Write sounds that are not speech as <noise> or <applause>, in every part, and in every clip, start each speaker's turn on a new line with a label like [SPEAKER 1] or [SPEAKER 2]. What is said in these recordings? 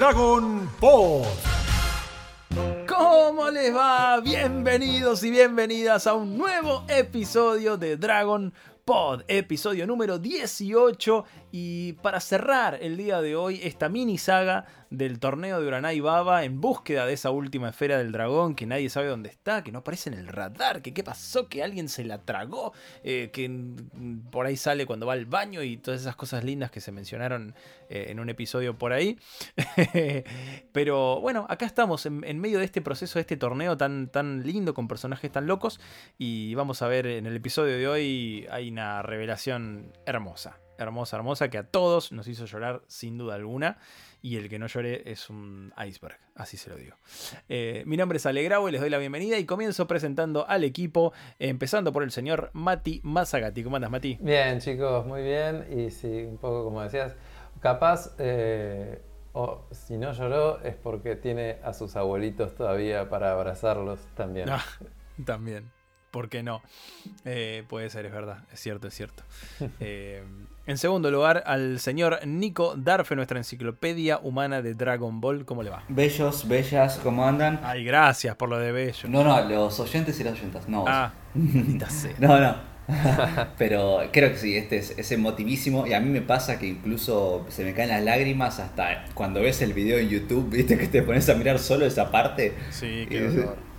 [SPEAKER 1] Dragon Ball.
[SPEAKER 2] ¿Cómo les va? Bienvenidos y bienvenidas a un nuevo episodio de Dragon Pod, episodio número 18 y para cerrar el día de hoy esta mini saga del torneo de Uranai Baba en búsqueda de esa última esfera del dragón que nadie sabe dónde está, que no aparece en el radar, que qué pasó, que alguien se la tragó, eh, que por ahí sale cuando va al baño y todas esas cosas lindas que se mencionaron eh, en un episodio por ahí. <laughs> Pero bueno, acá estamos en, en, medio de este proceso, de este torneo tan, tan lindo con personajes tan locos y vamos a ver en el episodio de hoy hay una revelación hermosa hermosa, hermosa, que a todos nos hizo llorar sin duda alguna. Y el que no llore es un iceberg, así se lo digo. Eh, mi nombre es Alegrao y les doy la bienvenida y comienzo presentando al equipo, empezando por el señor Mati Mazagati. ¿Cómo andas, Mati?
[SPEAKER 3] Bien, chicos, muy bien. Y sí, un poco como decías, capaz, eh, o si no lloró es porque tiene a sus abuelitos todavía para abrazarlos también.
[SPEAKER 2] Ah, <laughs> también. ¿Por qué no? Eh, puede ser, es verdad, es cierto, es cierto. <laughs> Eh, en segundo lugar, al señor Nico Darfe, nuestra enciclopedia humana de Dragon Ball. ¿Cómo le va?
[SPEAKER 4] Bellos, bellas, ¿cómo andan?
[SPEAKER 2] Ay, gracias por lo de bello.
[SPEAKER 4] No, no, los oyentes y las oyentas, no.
[SPEAKER 2] Ah, <laughs>
[SPEAKER 4] no, no. <laughs> Pero creo que sí, este es, emotivísimo y a mí me pasa que incluso se me caen las lágrimas hasta cuando ves el video en YouTube, viste que te pones a mirar solo esa parte.
[SPEAKER 2] Sí, qué horror.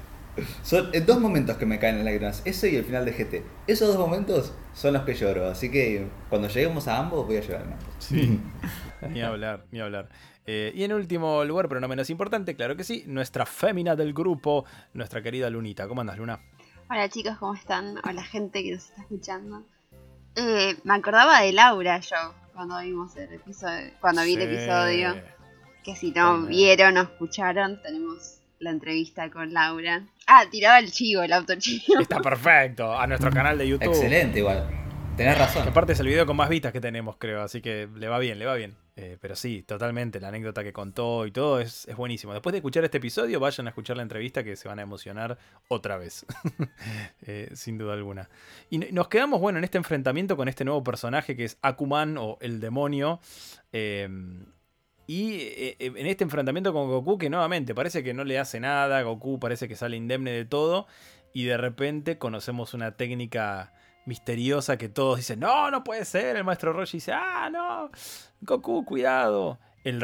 [SPEAKER 4] Son dos momentos que me caen en lágrimas, eso y el final de GT. Esos dos momentos son los que lloro, así que cuando lleguemos a ambos voy a llorar.
[SPEAKER 2] Sí, <laughs> ni hablar, ni hablar. Eh, y en último lugar, pero no menos importante, claro que sí, nuestra fémina del grupo, nuestra querida Lunita. ¿Cómo andas, Luna?
[SPEAKER 5] Hola chicos, ¿cómo están? Hola gente que nos está escuchando. Eh, me acordaba de Laura yo cuando vimos el episodio, cuando vi el episodio. Que si no vieron o escucharon, tenemos la entrevista con Laura. Ah, tiraba el chivo, el autochivo.
[SPEAKER 2] Está perfecto, a nuestro canal de YouTube.
[SPEAKER 4] Excelente, igual. Tenés razón.
[SPEAKER 2] aparte es el video con más vistas que tenemos, creo, así que le va bien, le va bien. Eh, pero sí, totalmente, la anécdota que contó y todo es, es, buenísimo. Después de escuchar este episodio, vayan a escuchar la entrevista que se van a emocionar otra vez. <laughs> eh, sin duda alguna. Y nos quedamos, bueno, en este enfrentamiento con este nuevo personaje que es Akuman o el demonio. Eh, y eh, en este enfrentamiento con Goku, que nuevamente parece que no le hace nada, Goku parece que sale indemne de todo, y de repente conocemos una técnica misteriosa que todos dicen, no, no puede ser, el maestro Roshi dice, ah, no, Goku, cuidado. El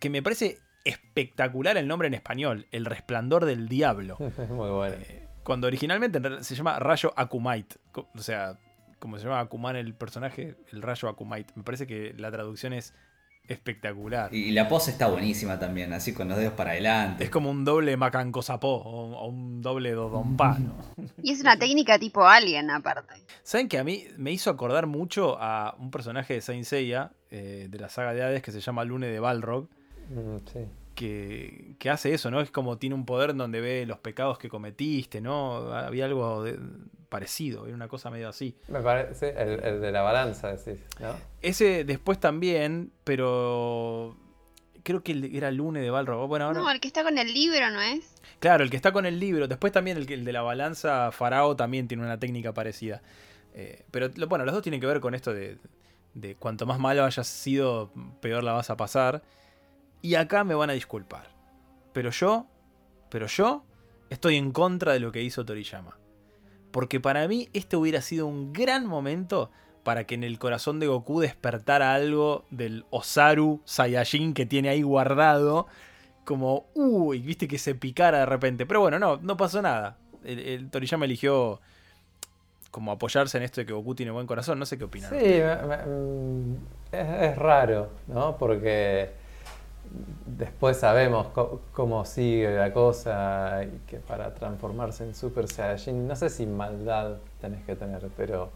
[SPEAKER 2] que me parece espectacular el nombre en español, el resplandor del diablo. <laughs>
[SPEAKER 3] Muy bueno.
[SPEAKER 2] Eh, cuando originalmente se llama Rayo Akumite, o sea, como se llama Akuman el personaje, el Rayo Akumite. Me parece que la traducción es espectacular.
[SPEAKER 4] Y la pose está buenísima también, así con los dedos para adelante.
[SPEAKER 2] Es como un doble macanco sapó o, un doble dodonpa, ¿no?
[SPEAKER 5] Y es una técnica tipo alien aparte.
[SPEAKER 2] ¿Saben que a mí me hizo acordar mucho a un personaje de Saint Seiya, eh, de la saga de Hades, que se llama Lune de Balrog?
[SPEAKER 3] Mm, sí.
[SPEAKER 2] Que, que, hace eso, ¿no? Es como tiene un poder donde ve los pecados que cometiste, ¿no? Había algo de, parecido, era una cosa medio así.
[SPEAKER 3] Me parece, el, de la balanza, decís, ¿no?
[SPEAKER 2] Ese después también, pero creo que era Lune de Balrog. Bueno,
[SPEAKER 5] No, el que está con el libro, ¿no es?
[SPEAKER 2] Claro, el que está con el libro. Después también el, el de la balanza, Farao, también tiene una técnica parecida. Eh, pero bueno, los dos tienen que ver con esto de, de cuanto más malo hayas sido, peor la vas a pasar. Y acá me van a disculpar. Pero yo, pero yo estoy en contra de lo que hizo Toriyama. Porque para mí este hubiera sido un gran momento para que en el corazón de Goku despertara algo del Osaru Saiyajin que tiene ahí guardado. Como, uy, viste que se picara de repente. Pero bueno, no, no pasó nada. El, Toriyama eligió como apoyarse en esto de que Goku tiene buen corazón. No sé qué opinan.
[SPEAKER 3] Sí, es, raro, ¿no? Porque después sabemos cómo sigue la cosa y que para transformarse en Super Saiyajin, no sé si maldad tenés que tener, pero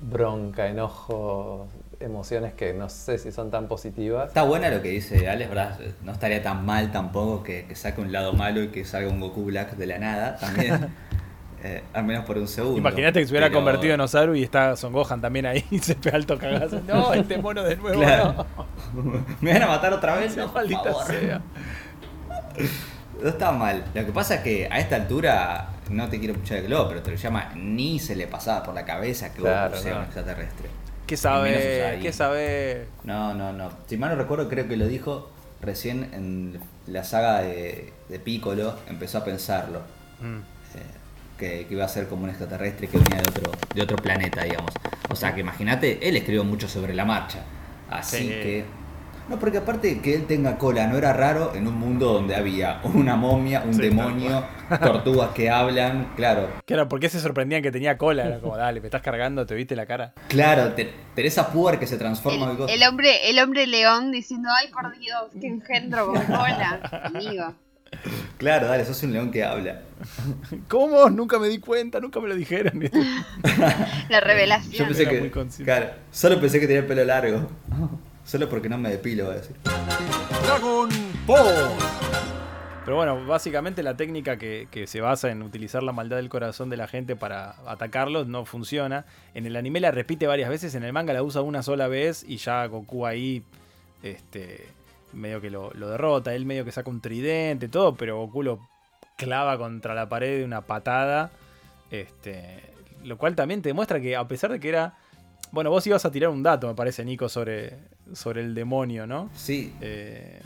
[SPEAKER 3] bronca, enojo, emociones que no sé si son tan positivas.
[SPEAKER 4] Está buena lo que dice Alex, ¿verdad? No estaría tan mal tampoco que, que saque un lado malo y que salga un Goku Black de la nada también. <laughs> Eh, al menos por un segundo.
[SPEAKER 2] Imagínate que se hubiera convertido en Osaru y está Son Gohan también ahí y <laughs> se pega alto cagazo. <laughs> No, este mono de nuevo. No. <laughs>
[SPEAKER 4] ¿Me van a matar otra vez?
[SPEAKER 2] No, maldita sea.
[SPEAKER 4] No está mal. Lo que pasa es que a esta altura, no te quiero escuchar el globo, pero te lo llama, ni se le pasaba por la cabeza que claro, sea un extraterrestre.
[SPEAKER 2] ¿Qué sabe? ¿Qué sabe?
[SPEAKER 4] No, no, no. Si mal no recuerdo, creo que lo dijo recién en la saga de, de Piccolo empezó a pensarlo.
[SPEAKER 2] Mm.
[SPEAKER 4] eh, que, que iba a ser como un extraterrestre que venía de otro, de otro planeta, digamos. O sea, que imagínate, él escribió mucho sobre la marcha. Así
[SPEAKER 2] Sí.
[SPEAKER 4] que... No, porque aparte que él tenga cola no era raro en un mundo donde había una momia, un
[SPEAKER 2] Sí,
[SPEAKER 4] demonio, <laughs> tortugas que hablan, claro.
[SPEAKER 2] Claro, ¿por qué se sorprendían que tenía cola? Era como, dale, me estás cargando, te viste la cara.
[SPEAKER 4] Claro, te- Teresa Puer que se transforma en
[SPEAKER 5] El,
[SPEAKER 4] cosa.
[SPEAKER 5] el hombre, el hombre león diciendo, ay por Dios, qué engendro con cola. Amigo.
[SPEAKER 4] Claro, dale, sos un león que habla.
[SPEAKER 2] ¿Cómo? Nunca me di cuenta, nunca me lo dijeron. <laughs> <laughs>
[SPEAKER 5] La revelación.
[SPEAKER 4] Yo pensé
[SPEAKER 2] Era
[SPEAKER 4] que.
[SPEAKER 2] muy consciente.
[SPEAKER 4] Claro, solo pensé que tenía el pelo largo. Solo porque no me depilo, voy a decir.
[SPEAKER 1] Dragon Ball.
[SPEAKER 2] Pero bueno, básicamente la técnica que, que se basa en utilizar la maldad del corazón de la gente para atacarlos no funciona. En el anime la repite varias veces, en el manga la usa una sola vez y ya Goku ahí este, medio que lo, lo derrota. Él medio que saca un tridente, todo, pero Goku lo clava contra la pared de una patada. Este, lo cual también te demuestra que a pesar de que era... Bueno, vos ibas a tirar un dato, me parece, Nico, sobre, sobre el demonio, ¿no?
[SPEAKER 4] Sí.
[SPEAKER 2] Eh,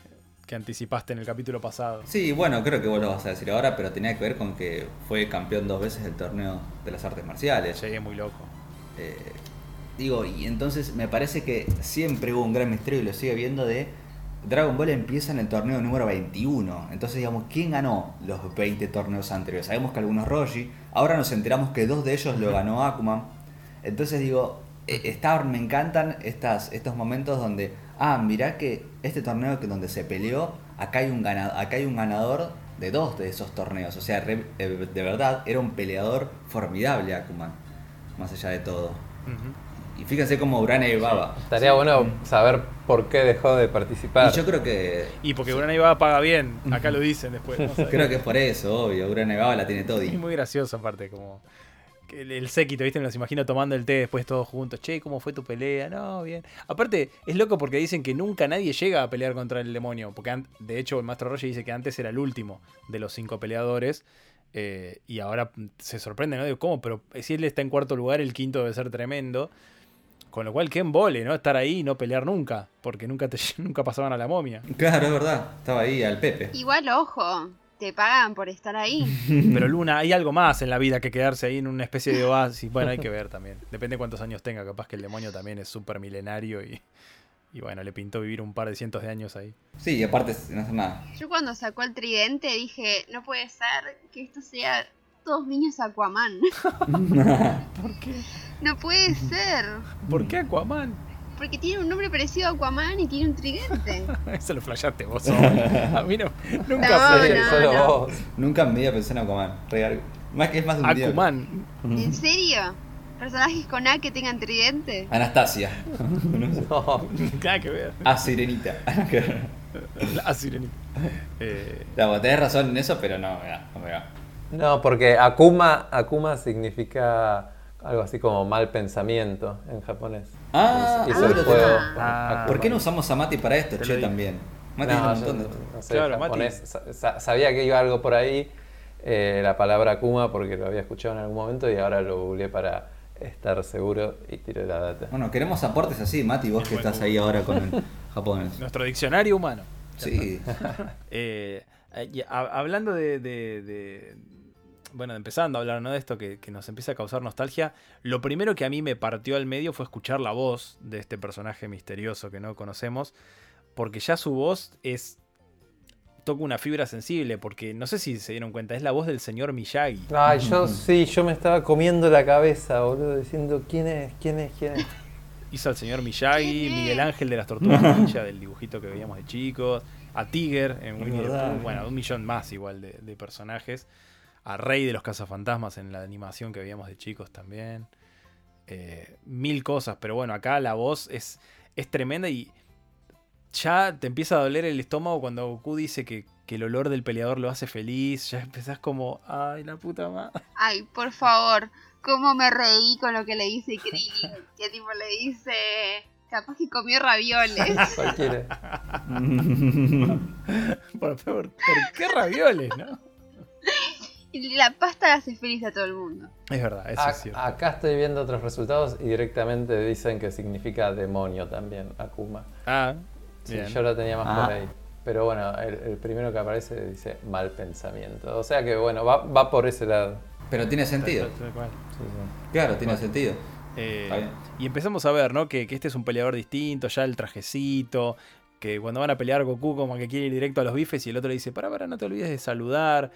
[SPEAKER 2] que anticipaste en el capítulo pasado.
[SPEAKER 4] Sí, bueno, creo que vos lo vas a decir ahora, pero tenía que ver con que fue campeón dos veces del torneo de las artes marciales.
[SPEAKER 2] Llegué muy loco.
[SPEAKER 4] Eh, digo, y entonces me parece que siempre hubo un gran misterio y lo sigue viendo de Dragon Ball empieza en el torneo número 21. Entonces, digamos, ¿quién ganó los 20 torneos anteriores? Sabemos que algunos Roshi. Ahora nos enteramos que dos de ellos lo ganó Akuman. Entonces digo, eh, está, me encantan estas, estos momentos donde, ah, mirá que este torneo que donde se peleó, acá hay un ganador, acá hay un ganador de dos de esos torneos. O sea, re- eh, de verdad, era un peleador formidable Akuman, más allá de todo. Y fíjense cómo Urana y Baba.
[SPEAKER 3] Estaría bueno saber por qué dejó de participar.
[SPEAKER 4] Y yo creo que
[SPEAKER 2] Y porque Urana Iba paga bien, acá lo dicen después.
[SPEAKER 4] creo que es por eso, obvio. Urana y Baba la tiene todo.
[SPEAKER 2] Es muy gracioso aparte, como el, el séquito, ¿viste? Me los imagino tomando el té después todos juntos. Che, ¿cómo fue tu pelea? No, bien. Aparte, es loco porque dicen que nunca nadie llega a pelear contra el demonio. Porque de hecho el Maestro Roger dice que antes era el último de los cinco peleadores. eh, y ahora se sorprende, ¿no? Digo, ¿cómo? Pero si él está en cuarto lugar, el quinto debe ser tremendo. Con lo cual, qué embole, ¿no? Estar ahí y no pelear nunca. Porque nunca, te, <laughs> nunca pasaban a la momia.
[SPEAKER 4] Claro, es verdad. Estaba ahí al Pepe.
[SPEAKER 5] Igual, ojo, te pagan por estar ahí. <laughs>
[SPEAKER 2] Pero Luna, hay algo más en la vida que quedarse ahí en una especie de oasis. Bueno, hay que ver también. Depende cuántos años tenga. Capaz que el demonio también es súper milenario y, y bueno, le pintó vivir un par de cientos de años ahí.
[SPEAKER 4] Sí, y aparte no hace nada.
[SPEAKER 5] Yo cuando sacó el tridente dije, no puede ser que esto sea todos niños Aquaman. <laughs>
[SPEAKER 2] ¿Por qué?
[SPEAKER 5] No puede ser.
[SPEAKER 2] ¿Por qué Aquaman?
[SPEAKER 5] Porque tiene un nombre parecido a Aquaman y tiene un tridente. <laughs>
[SPEAKER 2] Eso lo flashaste vos <laughs> solo. A mí no, nunca
[SPEAKER 5] No, no,
[SPEAKER 3] solo
[SPEAKER 5] no.
[SPEAKER 3] vos.
[SPEAKER 4] Nunca en mi vida pensé en Aquaman. Real. Más que es más de un día.
[SPEAKER 2] Aquaman.
[SPEAKER 5] ¿En serio? ¿Personajes con A que tengan tridente?
[SPEAKER 4] Anastasia. <laughs>
[SPEAKER 3] No.
[SPEAKER 2] Nada que ver.
[SPEAKER 4] Ah, Sirenita.
[SPEAKER 2] La sirenita. Eh,
[SPEAKER 4] vos tenés razón en eso, pero no, mira, no.
[SPEAKER 3] No, porque Akuma, Akuma significa algo así como mal pensamiento en japonés.
[SPEAKER 4] Ah,
[SPEAKER 3] Hizo
[SPEAKER 5] ah,
[SPEAKER 3] el juego.
[SPEAKER 2] ah.
[SPEAKER 4] ¿Por qué no usamos a Mati para esto, che, también? Mati
[SPEAKER 3] No,
[SPEAKER 4] tiene un montón de...
[SPEAKER 3] no- sé
[SPEAKER 2] Claro,
[SPEAKER 3] japonés. Sabía que iba algo por ahí, eh, la palabra Akuma, porque lo había escuchado en algún momento y ahora lo googleé para estar seguro y tiré la data.
[SPEAKER 4] Bueno, queremos aportes así, Mati, vos que estás ahí ahora con el <laughs> japonés.
[SPEAKER 2] nuestro diccionario humano.
[SPEAKER 4] Sí. <laughs>
[SPEAKER 2] Eh, a- hablando de, de- de- Bueno, empezando a hablar ¿no? de esto que, que nos empieza a causar nostalgia, lo primero que a mí me partió al medio fue escuchar la voz de este personaje misterioso que no conocemos, porque ya su voz es. toca una fibra sensible, porque no sé si se dieron cuenta, es la voz del señor Miyagi.
[SPEAKER 3] Ay, yo sí, yo me estaba comiendo la cabeza, boludo, diciendo quién es, quién es, quién es. <laughs>
[SPEAKER 2] Hizo al señor Miyagi. Miguel Ángel de las Tortugas <laughs> Ninja, del dibujito que veíamos de chicos, a Tiger en
[SPEAKER 4] Es
[SPEAKER 2] Winnie the
[SPEAKER 4] verdad.
[SPEAKER 2] Pooh, bueno, un millón más igual de, de personajes, a Rey de los Cazafantasmas en la animación que veíamos de chicos también, Eh, mil cosas, pero bueno, acá la voz es, es tremenda y ya te empieza a doler el estómago cuando Goku dice que, que el olor del peleador lo hace feliz, ya empezás como, ay, la puta madre. <laughs>
[SPEAKER 5] Ay, por favor, cómo me reí con lo que le dice Krillin. <laughs> Que tipo le dice, capaz que comió ravioles. <laughs>
[SPEAKER 3] Cualquiera.
[SPEAKER 2] Por, por- ¿por qué ravioles, no?
[SPEAKER 5] Y la pasta hace feliz a todo el mundo.
[SPEAKER 2] Es verdad, eso es cierto.
[SPEAKER 3] acá estoy viendo otros resultados y directamente dicen que significa demonio también, Akuma.
[SPEAKER 2] Ah,
[SPEAKER 3] Sí,
[SPEAKER 2] bien.
[SPEAKER 3] yo lo tenía más
[SPEAKER 4] Ah.
[SPEAKER 3] por ahí. Pero bueno, el, el primero que aparece dice mal pensamiento. O sea que bueno, va, va por ese lado.
[SPEAKER 4] Pero tiene sentido.
[SPEAKER 3] Sí, sí.
[SPEAKER 4] Claro, tiene sentido.
[SPEAKER 2] Eh, y empezamos a ver, ¿no? Que, que este es un peleador distinto, ya el trajecito, que cuando van a pelear Goku como que quiere ir directo a los bifes y el otro le dice, para, para, no te olvides de saludar.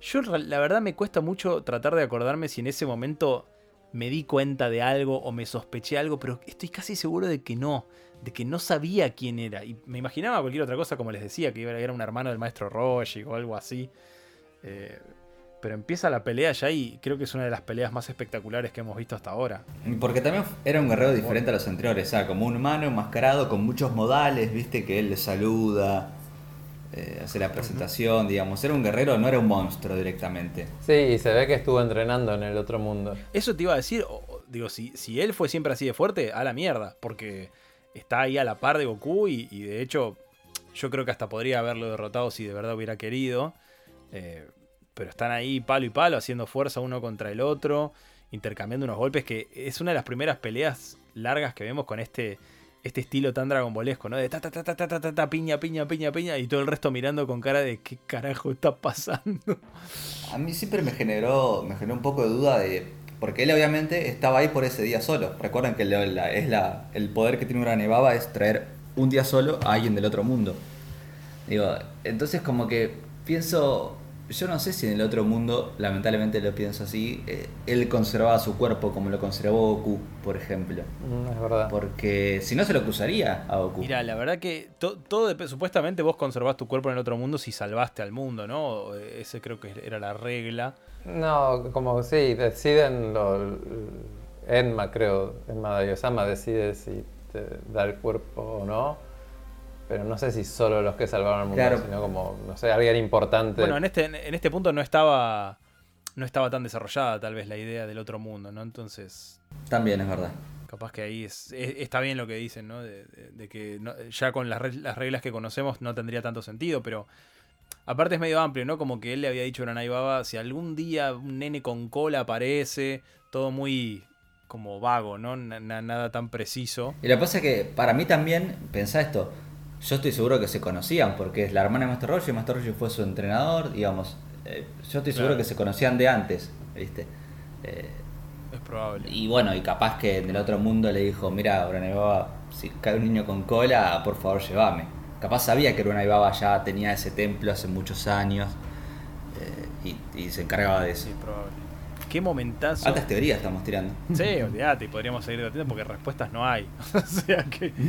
[SPEAKER 2] Yo la verdad me cuesta mucho tratar de acordarme si en ese momento me di cuenta de algo o me sospeché algo, pero estoy casi seguro de que no, de que no sabía quién era. Y me imaginaba cualquier otra cosa, como les decía, que era un hermano del maestro Roshi o algo así. Eh, pero empieza la pelea ya y creo que es una de las peleas más espectaculares que hemos visto hasta ahora.
[SPEAKER 4] Porque también era un guerrero diferente a los anteriores, o sea, como un humano enmascarado con muchos modales, viste, que él le saluda, eh, hace la presentación, digamos. Era un guerrero, no era un monstruo directamente.
[SPEAKER 3] Sí, y se ve que estuvo entrenando en el otro mundo.
[SPEAKER 2] Eso te iba a decir, digo, si, si él fue siempre así de fuerte, a la mierda, porque está ahí a la par de Goku y, y de hecho yo creo que hasta podría haberlo derrotado si de verdad hubiera querido. eh, pero están ahí palo y palo, haciendo fuerza uno contra el otro, intercambiando unos golpes, que es una de las primeras peleas largas que vemos con este, este estilo tan dragonbolesco, ¿no? De ta ta ta ta ta ta ta, piña, piña, piña, piña, y todo el resto mirando con cara de qué carajo está pasando.
[SPEAKER 4] A mí siempre me generó, me generó un poco de duda de. Porque él obviamente estaba ahí por ese día solo. Recuerden que es la, el poder que tiene una nevaba es traer un día solo a alguien del otro mundo. Digo, entonces como que pienso, yo no sé si en el otro mundo, lamentablemente lo pienso así, eh, él conservaba su cuerpo como lo conservó Goku, por ejemplo.
[SPEAKER 3] Mm, es verdad.
[SPEAKER 4] Porque si no se lo cruzaría a Goku.
[SPEAKER 2] Mira, la verdad que to- todo supuestamente vos conservás tu cuerpo en el otro mundo si salvaste al mundo, ¿no? Ese creo que era la regla.
[SPEAKER 3] No, como sí, deciden lo, Enma, creo, Enma Dayosama decide si te da el cuerpo o no. Pero no sé si solo los que salvaron al mundo,
[SPEAKER 4] Claro.
[SPEAKER 3] sino como, no sé, alguien importante.
[SPEAKER 2] Bueno, en este, en este punto no estaba no estaba tan desarrollada tal vez la idea del otro mundo, ¿no? Entonces,
[SPEAKER 4] También es verdad.
[SPEAKER 2] capaz que ahí es, es- está bien lo que dicen, ¿no? De, de- de que no- ya con las, las reglas que conocemos no tendría tanto sentido, pero aparte es medio amplio, ¿no? Como que él le había dicho a Uranai Baba, si algún día un nene con cola aparece, todo muy como vago, ¿no? Na- na- nada tan preciso.
[SPEAKER 4] Y lo que pasa es que para mí también, pensá esto, yo estoy seguro que se conocían, porque es la hermana de Master Roshi, Master Roshi fue su entrenador, digamos, eh, yo estoy seguro
[SPEAKER 2] Claro.
[SPEAKER 4] que se conocían de antes, ¿viste? Eh,
[SPEAKER 2] Es probable.
[SPEAKER 4] y bueno, y capaz que en el otro mundo le dijo, mira, Baba, si cae un niño con cola, por favor llévame. Capaz sabía que Baba ya tenía ese templo hace muchos años eh, y, y se encargaba de eso.
[SPEAKER 2] Sí, es probable. Qué momentazo.
[SPEAKER 4] Altas teorías estamos tirando.
[SPEAKER 2] Sí, olvídate, y podríamos seguir debatiendo porque respuestas no hay. <laughs> o sea que. <laughs>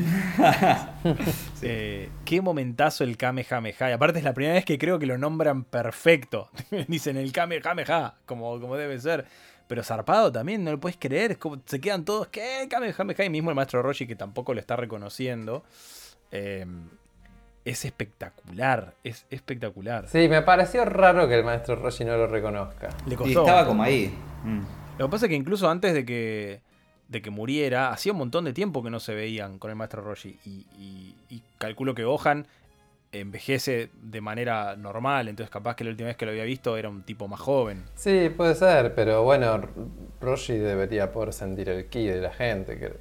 [SPEAKER 2] Eh, qué momentazo el Kamehameha. Y aparte es la primera vez que creo que lo nombran perfecto. <laughs> Dicen el Kamehameha, como, como debe ser. Pero zarpado también, no lo puedes creer. es como- se quedan todos, ¿qué? Kamehameha. Y mismo el maestro Roshi, que tampoco lo está reconociendo. eh, es espectacular. Es espectacular.
[SPEAKER 3] Sí, me pareció raro que el maestro Roshi no lo reconozca.
[SPEAKER 2] Le
[SPEAKER 4] Y estaba como ahí. Mm.
[SPEAKER 2] Lo que pasa es que incluso antes de que, de que muriera, hacía un montón de tiempo que no se veían con el maestro Roshi. Y, y- y calculo que Gohan envejece de manera normal, entonces capaz que la última vez que lo había visto era un tipo más joven.
[SPEAKER 3] Sí, puede ser, pero bueno, Roshi debería poder sentir el ki de la gente, que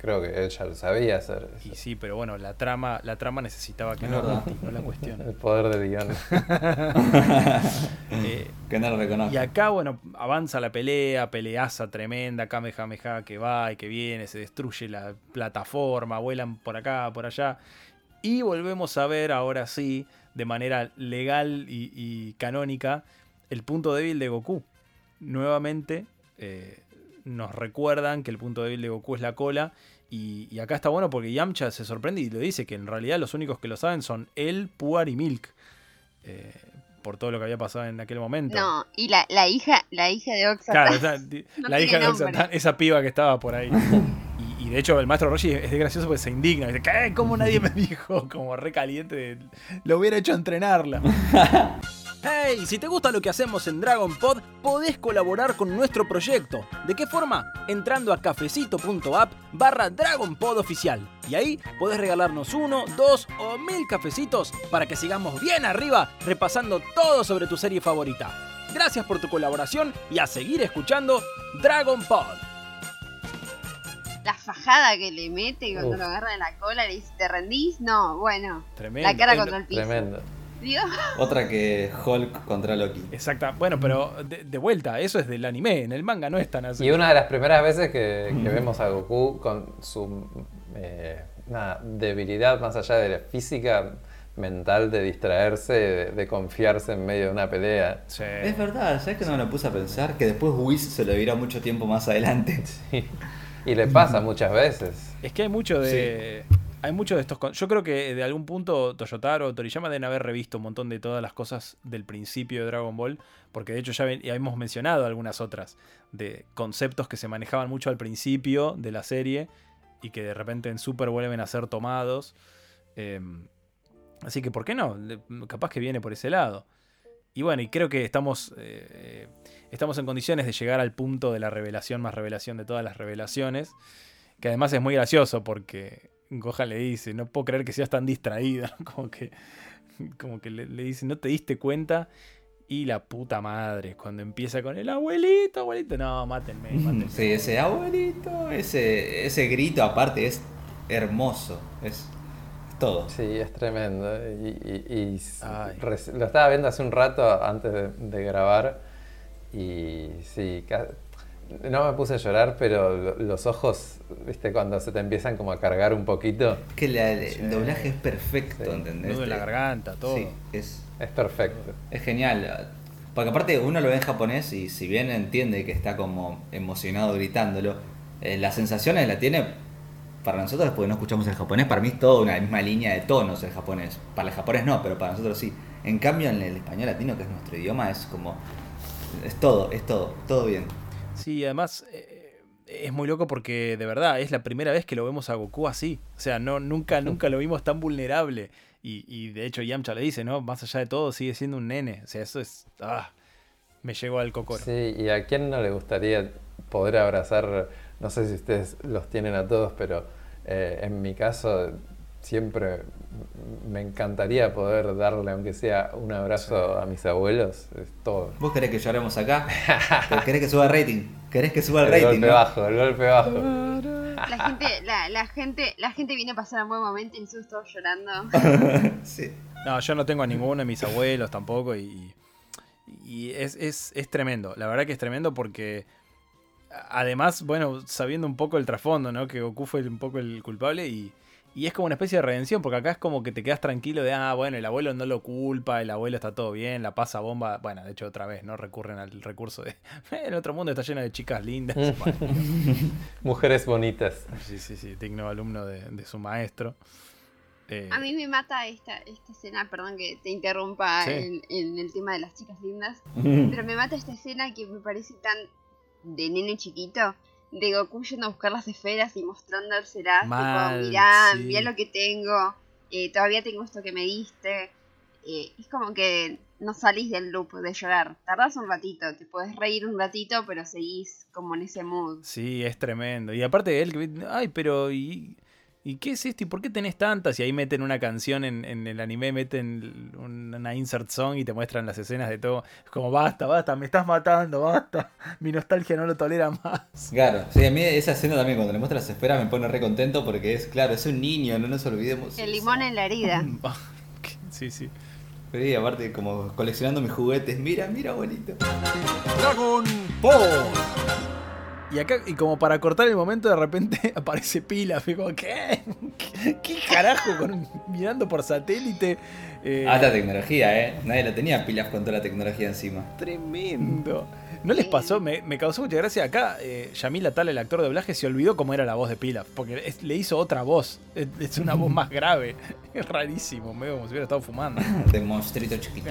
[SPEAKER 3] creo que él ya lo sabía hacer.
[SPEAKER 2] Y sí, pero bueno, la trama, la trama necesitaba que no,
[SPEAKER 4] verdad.
[SPEAKER 2] no la cuestión.
[SPEAKER 3] El poder del guion. <laughs>
[SPEAKER 2] Eh,
[SPEAKER 4] Que no lo reconozco.
[SPEAKER 2] y acá, bueno, avanza la pelea, peleaza tremenda, Kamehameha que va y que viene, se destruye la plataforma, vuelan por acá, por allá. Y volvemos a ver, ahora sí, de manera legal y, y canónica, el punto débil de Goku. Nuevamente eh, nos recuerdan que el punto débil de Goku es la cola. Y, y acá está bueno porque Yamcha se sorprende y le dice que en realidad los únicos que lo saben son él, Puar y Milk. eh, por todo lo que había pasado en aquel momento.
[SPEAKER 5] No, y la, la hija, la hija de Oxata.
[SPEAKER 2] Claro, <laughs> o sea, di-
[SPEAKER 5] No
[SPEAKER 2] la hija de. Oxatán, esa piba que estaba por ahí. Y, y de hecho, el maestro Roshi es gracioso porque se indigna. Dice, ¿qué? ¿Cómo nadie me dijo? Como re caliente. de- Lo hubiera hecho entrenarla. <laughs> Hey, si te gusta lo que hacemos en Dragon Pod, podés colaborar con nuestro proyecto. ¿De qué forma? Entrando a cafecito.app barra Dragon Pod oficial. Y ahí podés regalarnos uno, dos o mil cafecitos para que sigamos bien arriba repasando todo sobre tu serie favorita. Gracias por tu colaboración y a seguir escuchando Dragon Pod.
[SPEAKER 5] la fajada que le mete cuando
[SPEAKER 3] Uf.
[SPEAKER 5] lo agarra de la cola, le dice, ¿te rendís? No, bueno.
[SPEAKER 2] Tremendo.
[SPEAKER 5] La cara contra el piso.
[SPEAKER 3] Tremendo.
[SPEAKER 5] Digo,
[SPEAKER 4] Otra que Hulk contra Loki.
[SPEAKER 2] Exacta. Bueno, pero de, de vuelta, eso es del anime. En el manga no es tan así.
[SPEAKER 3] Y una de las primeras veces que, que vemos a Goku con su eh, nada, debilidad más allá de la física mental de distraerse, de, de confiarse en medio de una pelea.
[SPEAKER 2] Sí.
[SPEAKER 4] Es verdad, ¿sabes que no me lo puse a pensar? Que después Whis se lo dirá mucho tiempo más adelante. <laughs>
[SPEAKER 3] Y le pasa muchas veces.
[SPEAKER 2] Es que hay mucho de. Hay mucho de estos. Yo creo que de algún punto Toyotaro o Toriyama deben haber revisto un montón de todas las cosas del principio de Dragon Ball. Porque de hecho ya, hemos mencionado algunas otras. De conceptos que se manejaban mucho al principio de la serie. Y que de repente en Super vuelven a ser tomados. Eh, así que, ¿por qué no? Capaz que viene por ese lado. Y bueno, y creo que estamos. eh, estamos en condiciones de llegar al punto de la revelación más revelación de todas las revelaciones. Que además es muy gracioso porque Gohan le dice, no puedo creer que seas tan distraída. <laughs> Como que, como que le, le dice, no te diste cuenta. Y la puta madre, cuando empieza con el abuelito, abuelito, no, mátenme, <laughs> mátenme.
[SPEAKER 4] Sí, ese abuelito, ese, ese grito aparte es hermoso. Es, es todo.
[SPEAKER 3] Sí, es tremendo. Y, lo estaba viendo hace un rato antes de, de grabar. Y sí, no me puse a llorar, pero lo- los ojos, viste, cuando se te empiezan como a cargar un poquito,
[SPEAKER 4] Es que la- el doblaje es perfecto,
[SPEAKER 3] Sí.
[SPEAKER 4] ¿entendés?
[SPEAKER 2] Nudo en la garganta, todo.
[SPEAKER 4] Sí, es,
[SPEAKER 3] es perfecto.
[SPEAKER 4] es genial. Porque aparte uno lo ve en japonés y si bien entiende que está como emocionado gritándolo, eh, las sensaciones la tiene para nosotros porque no escuchamos el japonés, para mí es toda una misma línea de tonos el japonés. Para el japonés no, pero para nosotros sí. En cambio en el español latino, que es nuestro idioma, es como... Es todo, es todo, todo bien.
[SPEAKER 2] Sí, además eh, es muy loco porque de verdad es la primera vez que lo vemos a Goku así. O sea, no, nunca, nunca lo vimos tan vulnerable. Y, y de hecho Yamcha le dice, ¿no? Más allá de todo, sigue siendo un nene. O sea, eso es. Ah, me llegó al cocoro.
[SPEAKER 3] Sí, y a quién no le gustaría poder abrazar, no sé si ustedes los tienen a todos, pero eh, en mi caso siempre me encantaría poder darle, aunque sea un abrazo a mis abuelos, es todo.
[SPEAKER 4] ¿Vos querés que lloremos acá? ¿Pero <laughs> ¿Querés que suba el rating? ¿Querés que suba el,
[SPEAKER 3] El
[SPEAKER 4] rating?
[SPEAKER 3] golpe
[SPEAKER 4] no?
[SPEAKER 3] bajo, el golpe bajo.
[SPEAKER 5] la gente, la, la gente, la gente viene a pasar un buen momento y nosotros todos llorando. <laughs>
[SPEAKER 4] sí.
[SPEAKER 2] No, yo no tengo a ninguno de mis abuelos tampoco y, y es, es, es tremendo. La verdad que es tremendo porque además, bueno, sabiendo un poco el trasfondo, ¿no? Que Goku fue un poco el culpable y, y es como una especie de redención porque acá es como que te quedas tranquilo de, ah, bueno, el abuelo no lo culpa, el abuelo está todo bien, la pasa bomba. Bueno, de hecho otra vez, ¿no? Recurren al recurso de, <laughs> el otro mundo está lleno de chicas lindas. Bueno, <laughs>
[SPEAKER 3] Mujeres bonitas.
[SPEAKER 2] sí, sí, sí, digno alumno de, de su maestro. Eh,
[SPEAKER 5] A mí me mata esta, esta escena, perdón que te interrumpa
[SPEAKER 2] Sí.
[SPEAKER 5] en, en el tema de las chicas lindas, pero me mata esta escena que me parece tan de nene chiquito, de Goku yendo a buscar las esferas y mostrándoselas,
[SPEAKER 2] Mal,
[SPEAKER 5] tipo, mirá,
[SPEAKER 2] sí.
[SPEAKER 5] mirá lo que tengo, eh, todavía tengo esto que me diste. Eh, es como que no salís del loop de llorar, tardás un ratito, te puedes reír un ratito, pero seguís como en ese mood.
[SPEAKER 2] Sí, es tremendo. Y aparte él, que- ay, pero ¿y, ¿y qué es esto? ¿Y por qué tenés tantas? Y ahí meten una canción en, en el anime, meten un- una insert song y te muestran las escenas de todo. Es como, basta, basta, me estás matando, basta. Mi nostalgia no lo tolera más.
[SPEAKER 4] Claro, sí, a mí esa escena también cuando le muestra las esferas me pone re contento porque es, claro, es un niño, no nos olvidemos.
[SPEAKER 5] El limón en la herida. <laughs>
[SPEAKER 2] Sí, sí.
[SPEAKER 4] Sí, aparte como coleccionando mis juguetes, mira, mira, abuelito.
[SPEAKER 1] Dragon Ball.
[SPEAKER 2] Y acá, y como para cortar el momento, de repente <laughs> aparece Pila. Fue ¿qué? <laughs> ¿Qué, carajo? Mirando por satélite. Eh,
[SPEAKER 4] Alta tecnología, eh. Nadie la tenía pilas con toda la tecnología encima.
[SPEAKER 2] Tremendo. ¿No les pasó? Me, me causó mucha gracia. Acá, eh, Yamil Tal, el actor de doblaje, se olvidó cómo era la voz de Pilaf. Porque es- le hizo otra voz. Es, es una voz más grave. <laughs> Es rarísimo. Medio como si hubiera estado fumando. <laughs>
[SPEAKER 4] De monstruito chiquitito.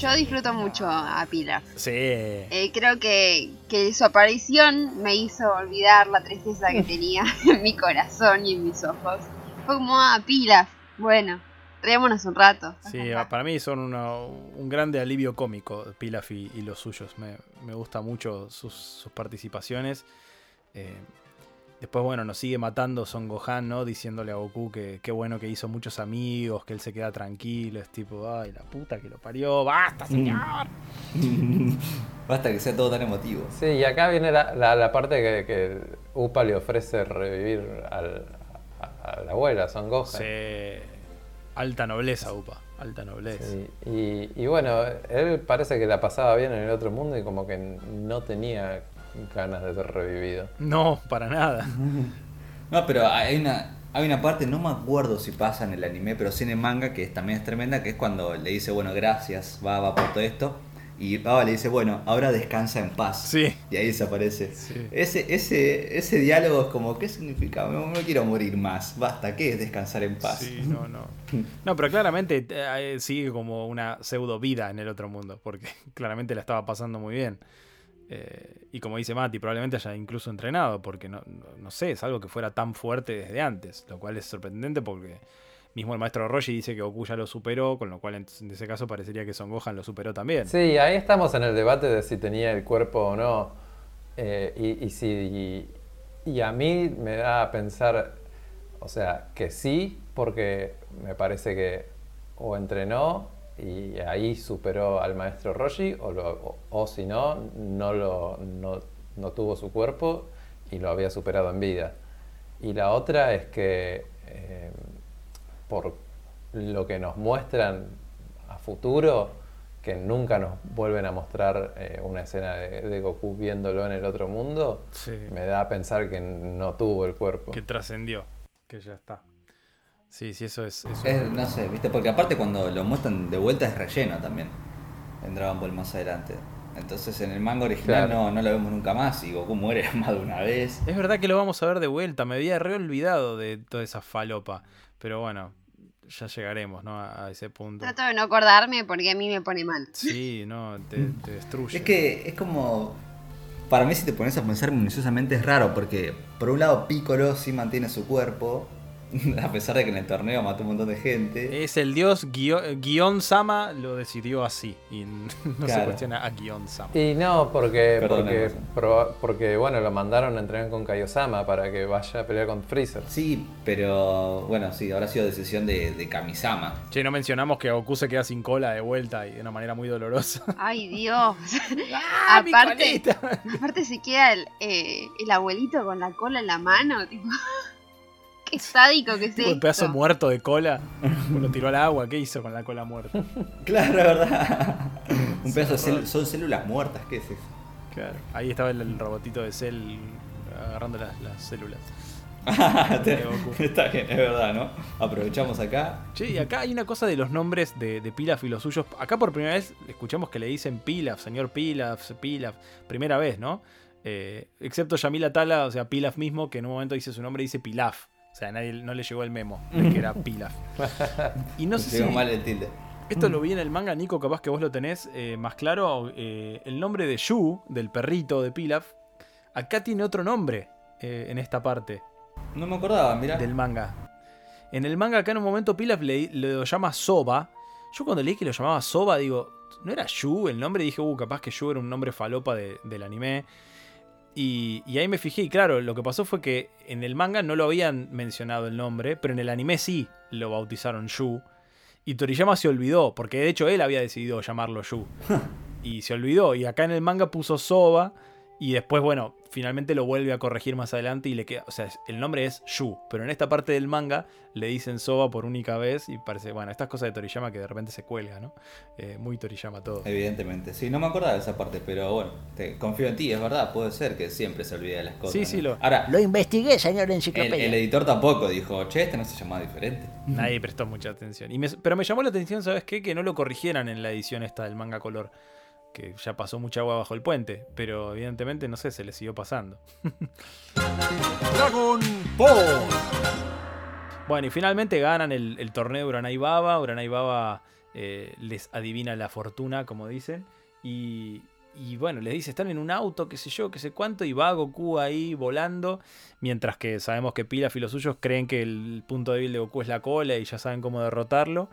[SPEAKER 5] Yo disfruto mucho a Pilar.
[SPEAKER 2] Sí.
[SPEAKER 5] Eh, creo que, que su aparición me hizo olvidar la tristeza que <laughs> tenía en mi corazón y en mis ojos. Fue como, ah, pilas. Bueno, reámonos un rato.
[SPEAKER 2] Sí, para mí son una- un grande alivio cómico Pilaf y, y los suyos. Me, me gusta mucho sus, sus participaciones. Eh, Después, bueno, nos sigue matando Son Gohan, ¿no? Diciéndole a Goku que qué bueno que hizo muchos amigos, que él se queda tranquilo. Es tipo, ay, la puta que lo parió. ¡Basta, señor! <laughs>
[SPEAKER 4] Basta que sea todo tan emotivo.
[SPEAKER 3] Sí, y acá viene la, la- la parte que, que Upa le ofrece revivir al, a, a la abuela, Son Gohan.
[SPEAKER 2] Sí. Alta nobleza, upa. Alta nobleza.
[SPEAKER 3] Sí, Y, y bueno, él parece que la pasaba bien en el otro mundo y como que no tenía ganas de ser revivido.
[SPEAKER 2] No, para nada. <laughs>
[SPEAKER 4] No, pero hay una, hay una parte, no me acuerdo si pasa en el anime, pero sí en el manga, que es- también es tremenda, que es cuando le dice, bueno, gracias, Baba, por todo esto. Y Baba le dice, bueno, ahora descansa en paz.
[SPEAKER 2] Sí.
[SPEAKER 4] Y ahí desaparece.
[SPEAKER 2] Sí.
[SPEAKER 4] Ese, ese, ese diálogo es como, ¿qué significa? No, no quiero morir más. Basta, ¿qué es descansar en paz?
[SPEAKER 2] Sí, no, no. <laughs> No, pero claramente eh, sigue como una pseudo vida en el otro mundo, porque <laughs> claramente la estaba pasando muy bien. Eh, y como dice Mati, probablemente haya incluso entrenado, porque no, no, no sé, es algo que fuera tan fuerte desde antes, lo cual es sorprendente porque mismo el maestro Roshi dice que Goku ya lo superó, con lo cual en, ese caso parecería que Son lo superó también.
[SPEAKER 3] Sí, ahí estamos en el debate de si tenía el cuerpo o no. Eh, y, si, y, a mí me da a pensar, o sea, que sí, porque me parece que o entrenó y ahí superó al maestro Roshi, o, o si no, no, lo, no, no tuvo su cuerpo y lo había superado en vida. Y la otra es que eh, por lo que nos muestran a futuro, que nunca nos vuelven a mostrar eh, una escena de, de Goku viéndolo en el otro mundo,
[SPEAKER 2] Sí.
[SPEAKER 3] me da a pensar que no tuvo el cuerpo.
[SPEAKER 2] Que trascendió, que ya está. Sí, sí, eso es... eso
[SPEAKER 4] Es- no sé, ¿viste? Porque aparte cuando lo muestran de vuelta es relleno también. En Dragon Ball más adelante. Entonces en el manga original
[SPEAKER 3] Claro.
[SPEAKER 4] no, no lo vemos nunca más y Goku muere <laughs> más de una vez.
[SPEAKER 2] Es verdad que lo vamos a ver de vuelta. Me había re olvidado de toda esa falopa. Pero bueno, ya llegaremos, ¿no? A, ese punto.
[SPEAKER 5] Trato de no acordarme porque a mí me pone mal.
[SPEAKER 2] Sí, no, te, te destruye.
[SPEAKER 4] Es que es como. Para mí, si te pones a pensar minuciosamente, es raro, porque por un lado, Piccolo sí mantiene su cuerpo, <laughs> a pesar de que en el torneo mató un montón de gente.
[SPEAKER 2] Es el dios guio- guion Sama lo decidió así. Y <laughs> no se cuestiona a guion Sama.
[SPEAKER 3] Y no, porque, porque, bueno, lo mandaron a entrenar con Kaiosama para que vaya a pelear con Freezer.
[SPEAKER 4] Sí, pero bueno, sí, habrá sido decisión de, de Kamisama.
[SPEAKER 2] Che, no mencionamos que Goku se queda sin cola de vuelta y de una manera muy dolorosa. <laughs>
[SPEAKER 5] Ay, Dios.
[SPEAKER 2] ¡Ah,
[SPEAKER 5] aparte, aparte se queda el, eh, el abuelito con la cola en la mano, tipo. Qué sádico que es
[SPEAKER 2] Tipo, el pedazo muerto de cola. <laughs> Lo tiró al agua. ¿Qué hizo con la cola muerta? <laughs>
[SPEAKER 4] Claro, ¿verdad? <laughs> un pedazo de células. Son células muertas, ¿qué es eso?
[SPEAKER 2] Claro. Ahí estaba el, el robotito de Cell agarrando las, las células.
[SPEAKER 4] Está bien, es verdad, ¿no? Aprovechamos acá.
[SPEAKER 2] Che, y acá hay una cosa de los nombres de, de Pilaf y los suyos. Acá por primera vez escuchamos que le dicen Pilaf, señor Pilaf, Pilaf. Primera vez, ¿no? Eh, excepto Yamila Tala, o sea, Pilaf mismo, que en un momento dice su nombre y dice Pilaf. O sea, nadie, no le llegó el memo de que era Pilaf. <laughs> Y no sé si
[SPEAKER 4] Llegó mal el tilde.
[SPEAKER 2] esto lo vi en el manga, Nico, capaz que vos lo tenés eh, más claro. eh, el nombre de Yu, del perrito de Pilaf, acá tiene otro nombre eh, en esta parte
[SPEAKER 4] No me acordaba, mirá.
[SPEAKER 2] del manga. En el manga acá en un momento Pilaf le, lo llama Soba. Yo cuando leí que lo llamaba Soba, digo, ¿no era Yu el nombre? Dije, uh, capaz que Yu era un nombre falopa de- del anime. Y, y ahí me fijé, y claro, lo que pasó fue que en el manga no lo habían mencionado el nombre, pero en el anime sí lo bautizaron Yu. Y Toriyama se olvidó, porque de hecho él había decidido llamarlo Yu. y se olvidó, y acá en el manga puso Soba, y después, bueno, finalmente lo vuelve a corregir más adelante y le queda. O sea, el nombre es Yu, pero en esta parte del manga le dicen Soba por única vez y parece, bueno, estas cosas de Toriyama que de repente se cuelga, ¿no? Eh, muy Toriyama todo.
[SPEAKER 4] Evidentemente, sí, no me acordaba de esa parte, pero bueno, te confío en ti, es verdad, puede ser que siempre se olvide de las cosas.
[SPEAKER 2] Sí,
[SPEAKER 4] ¿no?
[SPEAKER 2] sí, lo-
[SPEAKER 4] Ahora,
[SPEAKER 1] Lo investigué, señor
[SPEAKER 4] el,
[SPEAKER 1] enciclopedia.
[SPEAKER 4] el editor tampoco dijo, che, este no se llamaba diferente.
[SPEAKER 2] Nadie prestó mucha atención. Y me- pero me llamó la atención, ¿sabes qué? Que no lo corrigieran en la edición esta del manga color. Que ya pasó mucha agua bajo el puente. Pero evidentemente, no sé, se le siguió pasando. <laughs>
[SPEAKER 1] Dragon Ball.
[SPEAKER 2] Bueno, y finalmente ganan el, el torneo de Uranai Baba. Uranai Baba eh, les adivina la fortuna, como dicen. Y, y bueno, les dice, están en un auto, qué sé yo, qué sé cuánto. Y va Goku ahí volando. Mientras que sabemos que Pilaf y los suyos creen que el punto débil de Goku es la cola y ya saben cómo derrotarlo.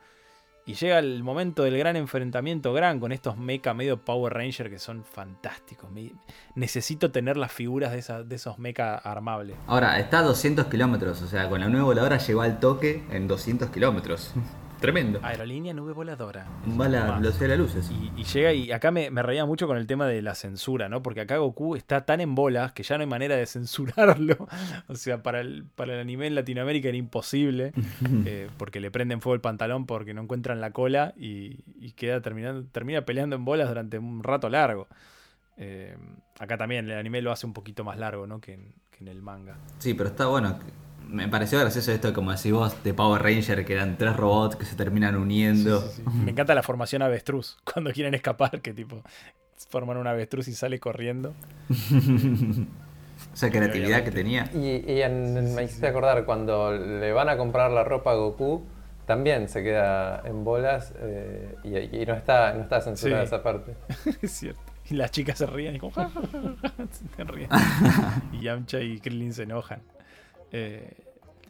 [SPEAKER 2] Y llega el momento del gran enfrentamiento gran con estos mecha medio Power Ranger que son fantásticos. Me- necesito tener las figuras de, esa- de esos mecha armables.
[SPEAKER 4] Ahora, está a 200 kilómetros, o sea, con la nueva voladora llegó al toque en 200 kilómetros. <laughs> Tremendo.
[SPEAKER 2] Aerolínea nube voladora.
[SPEAKER 4] Va la
[SPEAKER 2] Más.
[SPEAKER 4] velocidad de la luz. eso.
[SPEAKER 2] Y, y llega y acá me, me reía mucho con el tema de la censura, ¿no? Porque acá Goku está tan en bolas que ya no hay manera de <laughs> censurarlo. O sea, para el, para el anime en Latinoamérica era imposible. <laughs> eh, porque le prenden fuego el pantalón porque no encuentran la cola y, y queda terminando, termina peleando en bolas durante un rato largo. Eh, acá también el anime lo hace un poquito más largo, ¿no? Que en, que en el manga.
[SPEAKER 4] Sí, pero está bueno. Me pareció gracioso esto, como decís vos, de Power Ranger, que eran tres robots que se terminan uniendo.
[SPEAKER 2] Sí, sí, sí. Me encanta la formación avestruz. <laughs> Cuando quieren escapar, que tipo forman un avestruz y sale corriendo. <laughs>
[SPEAKER 4] Esa creatividad que tenía.
[SPEAKER 3] Y, y en- me hiciste acordar, cuando le van a comprar la ropa a Goku, también se queda en bolas eh, y, y no está, no está censurada
[SPEAKER 2] Sí.
[SPEAKER 3] esa parte. <laughs>
[SPEAKER 2] Es cierto. Y las chicas se ríen y como... Se ríen. Y Yamcha y Krillin se enojan. Eh,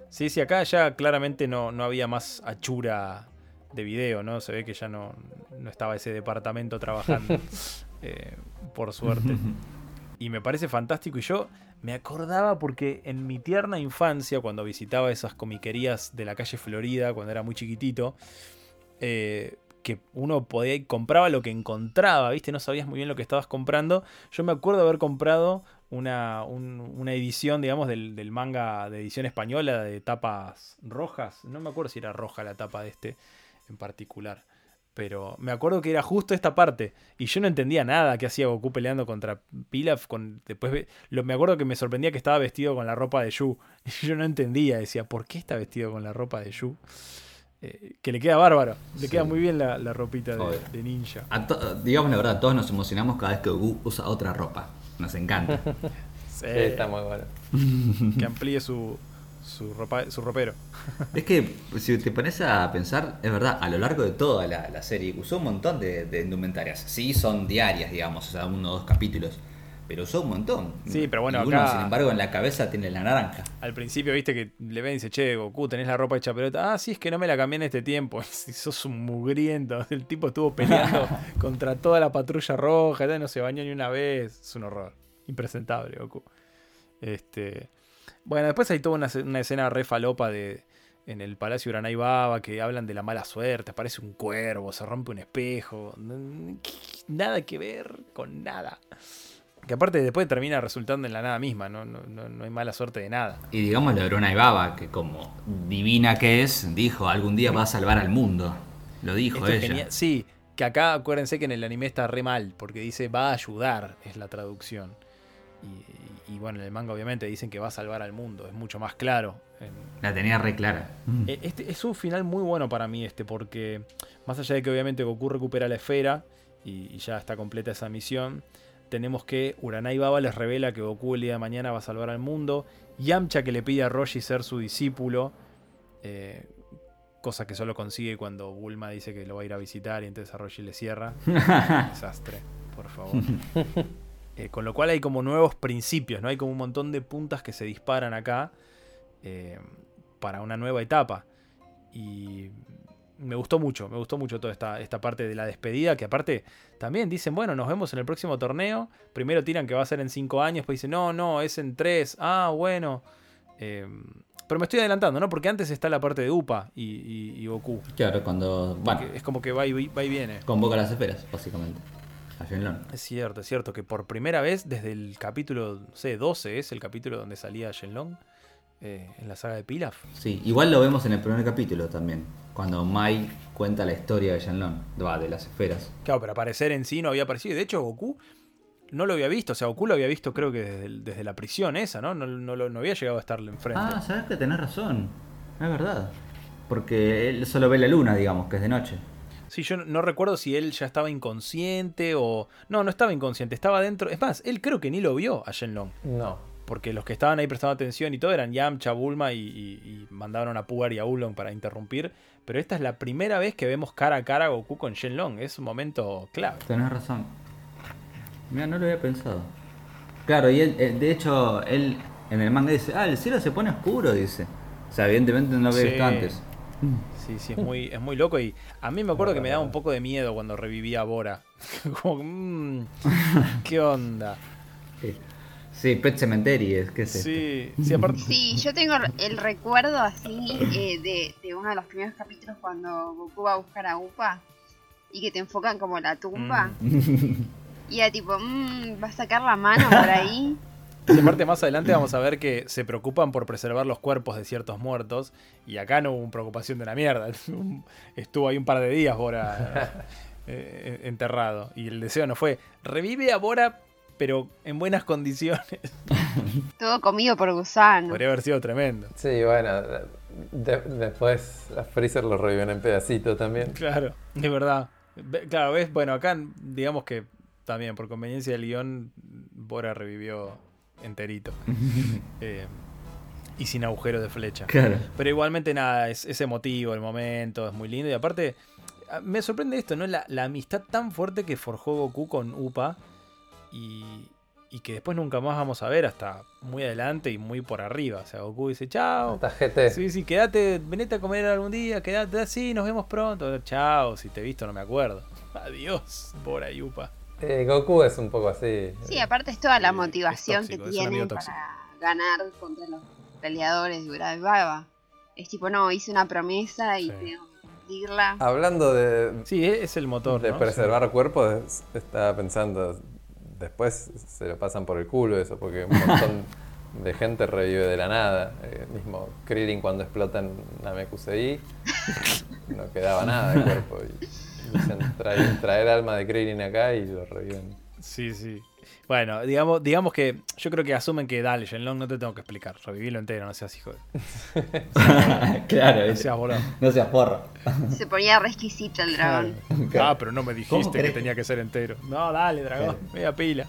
[SPEAKER 2] sí, sí, acá ya claramente no, no había más achura de video, ¿no? Se ve que ya no, no estaba ese departamento trabajando, <laughs> eh, por suerte. Y me parece fantástico. Y yo me acordaba porque en mi tierna infancia, cuando visitaba esas comiquerías de la calle Florida, cuando era muy chiquitito, eh, que uno podía compraba lo que encontraba, ¿viste? No sabías muy bien lo que estabas comprando. Yo me acuerdo haber comprado una, un- una edición, digamos, del, del manga de edición española de tapas rojas. No me acuerdo si era roja la tapa de este en particular. Pero me acuerdo que era justo esta parte. Y yo no entendía nada que hacía Goku peleando contra Pilaf. Con, después lo, me acuerdo que me sorprendía que estaba vestido con la ropa de Yu. <laughs> Y yo no entendía. Decía, ¿por qué está vestido con la ropa de Yu? Eh, que le queda bárbaro. Le
[SPEAKER 4] Sí.
[SPEAKER 2] queda muy bien la, la ropita de, ninja.
[SPEAKER 4] To- digamos la verdad, todos nos emocionamos cada vez que Goku usa otra ropa. Nos encanta. <laughs>
[SPEAKER 2] Sí,
[SPEAKER 3] Sí, está muy bueno. <laughs>
[SPEAKER 2] que amplíe su, su, ropa, su ropero. <laughs>
[SPEAKER 4] es que si te pones a pensar, es verdad, a lo largo de toda la, la serie usó un montón de, de indumentarias. Sí, son diarias, digamos, o sea, uno o dos capítulos. Pero usó un montón.
[SPEAKER 2] Sí, pero bueno,
[SPEAKER 4] Y uno,
[SPEAKER 2] acá-
[SPEAKER 4] sin embargo, en la cabeza tiene la naranja.
[SPEAKER 2] Al principio, viste que le ven y dice, che, Goku, tenés la ropa hecha pelota. Ah, sí, es que no me la cambié en este tiempo. <laughs> Sos un mugriento. <laughs> El tipo estuvo peleando <laughs> contra toda la patrulla roja, ya no se bañó ni una vez. Es un horror. Impresentable, Goku. Este. Bueno, después hay toda una, una escena re falopa de. En el Palacio Uranai Baba, que hablan de la mala suerte, aparece un cuervo, se rompe un espejo. Nada que ver con nada. Que aparte después termina resultando en la nada misma, no, no, no, no hay mala suerte de nada.
[SPEAKER 4] Y digamos la Bruna y Baba, que como divina que es, dijo, algún día va a salvar al mundo. Lo dijo
[SPEAKER 2] Esto es
[SPEAKER 4] ella.
[SPEAKER 2] genial. Sí, que acá acuérdense que en el anime está re mal, porque dice va a ayudar, es la traducción. Y, y bueno, en el manga obviamente dicen que va a salvar al mundo, es mucho más claro.
[SPEAKER 4] La tenía re clara.
[SPEAKER 2] Eh, Este es un final muy bueno para mí este, porque más allá de que obviamente Goku recupera la esfera y, y ya está completa esa misión, tenemos que Uranai Baba les revela que Goku el día de mañana va a salvar al mundo, Yamcha que le pide a Roshi ser su discípulo, eh, cosa que solo consigue cuando Bulma dice que lo va a ir a visitar y entonces a Roshi le cierra. <laughs> Desastre, por favor. <laughs> Eh, con lo cual hay como nuevos principios, ¿no? Hay como un montón de puntas que se disparan acá eh, para una nueva etapa. Y me gustó mucho, me gustó mucho toda esta, esta parte de la despedida, que aparte también dicen, bueno, nos vemos en el próximo torneo. Primero tiran que va a ser en 5 años, después dicen, no, no, es en 3. Ah, bueno. Eh, pero me estoy adelantando, ¿no? Porque antes está la parte de Upa y, y- y Goku.
[SPEAKER 4] Claro, cuando. Bueno,
[SPEAKER 2] es como que va y, va y viene.
[SPEAKER 4] convoca las esferas, básicamente. A Shenlong.
[SPEAKER 2] Es cierto, es cierto que por primera vez desde el capítulo, no sé, 12 es el capítulo donde salía Shenlong eh, en la saga de Pilaf.
[SPEAKER 4] Sí, igual lo vemos en el primer capítulo también. Cuando Mai cuenta la historia de Shenlong, va, de las esferas.
[SPEAKER 2] Claro, pero aparecer en sí no había aparecido. De hecho, Goku no lo había visto. O sea, Goku lo había visto creo que desde, la prisión esa, ¿no? No, no lo- no había llegado a estarle enfrente.
[SPEAKER 4] Ah, sabes que tenés razón. Es verdad. Porque él solo ve la luna, digamos, que es de noche.
[SPEAKER 2] Sí, yo no, no recuerdo si él ya estaba inconsciente o... No, no estaba inconsciente, estaba dentro... Es más, él creo que ni lo vio a Shenlong.
[SPEAKER 3] No.
[SPEAKER 2] Porque los que estaban ahí prestando atención y todo eran Yamcha, Bulma y, y- y mandaron a Pugar y a Oolong para interrumpir. Pero esta es la primera vez que vemos cara a cara a Goku con Shenlong. Es un momento clave.
[SPEAKER 4] Tenés razón. Mira, no lo había pensado. Claro, y él, eh, de hecho, él en el manga dice, ah, el cielo se pone oscuro, dice. O sea, evidentemente no lo había
[SPEAKER 2] Sí.
[SPEAKER 4] visto antes.
[SPEAKER 2] Sí, sí, es muy, es muy loco y a mí me acuerdo que me daba un poco de miedo cuando revivía a Bora. <laughs> Como, mm, ¿qué onda?
[SPEAKER 4] Sí. Pet Cemetery, es que es esto?
[SPEAKER 2] Sí, sí, aparte...
[SPEAKER 5] Sí, yo tengo el recuerdo así eh, de, de uno de los primeros capítulos cuando Goku va a buscar a Upa y que te enfocan como la tumba. Y era tipo, mmm, va a sacar la mano por ahí. <laughs>
[SPEAKER 2] Sí, aparte más adelante vamos a ver que se preocupan por preservar los cuerpos de ciertos muertos y acá no hubo preocupación de la mierda. <laughs> Estuvo ahí un par de días Bora <laughs> eh, enterrado y el deseo no fue revive a Bora pero en buenas condiciones. <laughs>
[SPEAKER 5] Todo comido por gusano.
[SPEAKER 2] Podría haber sido tremendo.
[SPEAKER 3] Sí, bueno, de- después a Freezer lo reviven en pedacitos también.
[SPEAKER 2] Claro, de verdad. Ve- Claro, ves, bueno, acá digamos que también por conveniencia del guion, Bora revivió enterito. <laughs> Eh, y sin agujero de flecha.
[SPEAKER 4] Claro.
[SPEAKER 2] Pero igualmente nada, es, es emotivo el momento, es muy lindo. Y aparte, me sorprende esto, ¿no? La, la amistad tan fuerte que forjó Goku con Upa. Y, y que después nunca más vamos a ver hasta muy adelante y muy por arriba. O sea, Goku dice, chao. Sí, sí, quédate, venete a comer algún día, quédate así, nos vemos pronto. Chao, si te he visto no me acuerdo. <laughs> Adiós, Bora y Upa.
[SPEAKER 3] Eh, Goku es un poco así.
[SPEAKER 5] Sí, aparte es toda la
[SPEAKER 2] Sí,
[SPEAKER 5] motivación
[SPEAKER 2] tóxico,
[SPEAKER 5] que tiene para ganar contra los peleadores de Urababa. Es tipo, no, hice una promesa y
[SPEAKER 2] Sí.
[SPEAKER 5] tengo que cumplirla.
[SPEAKER 3] Hablando de,
[SPEAKER 2] Sí, e- es el motor.
[SPEAKER 3] de
[SPEAKER 2] ¿no?
[SPEAKER 3] preservar cuerpos, es- estaba pensando, después se lo pasan por el culo eso, porque un montón de gente revive de la nada. Eh, mismo Krillin cuando explotan Namekusei, no quedaba nada de cuerpo. Y dicen, trae, trae el alma de Krillin acá y lo reviven.
[SPEAKER 2] Sí, sí. Bueno, digamos, digamos que yo creo que asumen que dale, Shenlong, no te tengo que explicar. Revivilo entero, no seas hijo de. <laughs>
[SPEAKER 4] claro,
[SPEAKER 2] No seas boludo.
[SPEAKER 4] no seas porro.
[SPEAKER 5] Se ponía re exquisito el dragón.
[SPEAKER 2] Ah, pero no me dijiste
[SPEAKER 4] ¿Cómo
[SPEAKER 2] que tenía que ser entero. No, dale, dragón, media pila.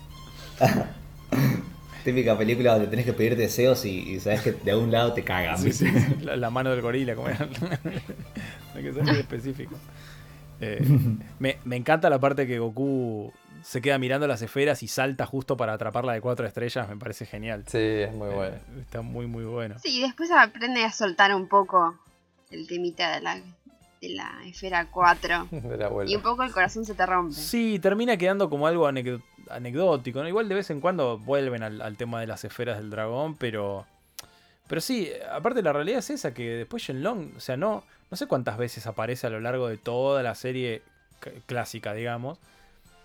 [SPEAKER 2] <laughs>
[SPEAKER 4] Típica película donde tenés que pedir deseos y, y sabes que de algún lado te cagan.
[SPEAKER 2] Sí, sí, sí, La, la mano del gorila, como era. <laughs> Hay que ser muy específico. Eh, me, me encanta la parte que Goku se queda mirando las esferas y salta justo para atraparla de cuatro estrellas. Me parece genial.
[SPEAKER 3] Sí, es muy
[SPEAKER 2] Eh,
[SPEAKER 3] bueno.
[SPEAKER 2] está muy, muy bueno.
[SPEAKER 5] Sí, después aprende a soltar un poco el temita de la, de la esfera 4. <laughs>
[SPEAKER 3] De la abuela.
[SPEAKER 5] Y un poco el corazón se te rompe.
[SPEAKER 2] Sí, termina quedando como algo anecdótico. ¿no? Igual de vez en cuando vuelven al, al tema de las esferas del dragón, pero. Pero sí, aparte la realidad es esa, que después Shenlong, o sea, no, no sé cuántas veces aparece a lo largo de toda la serie clásica, digamos,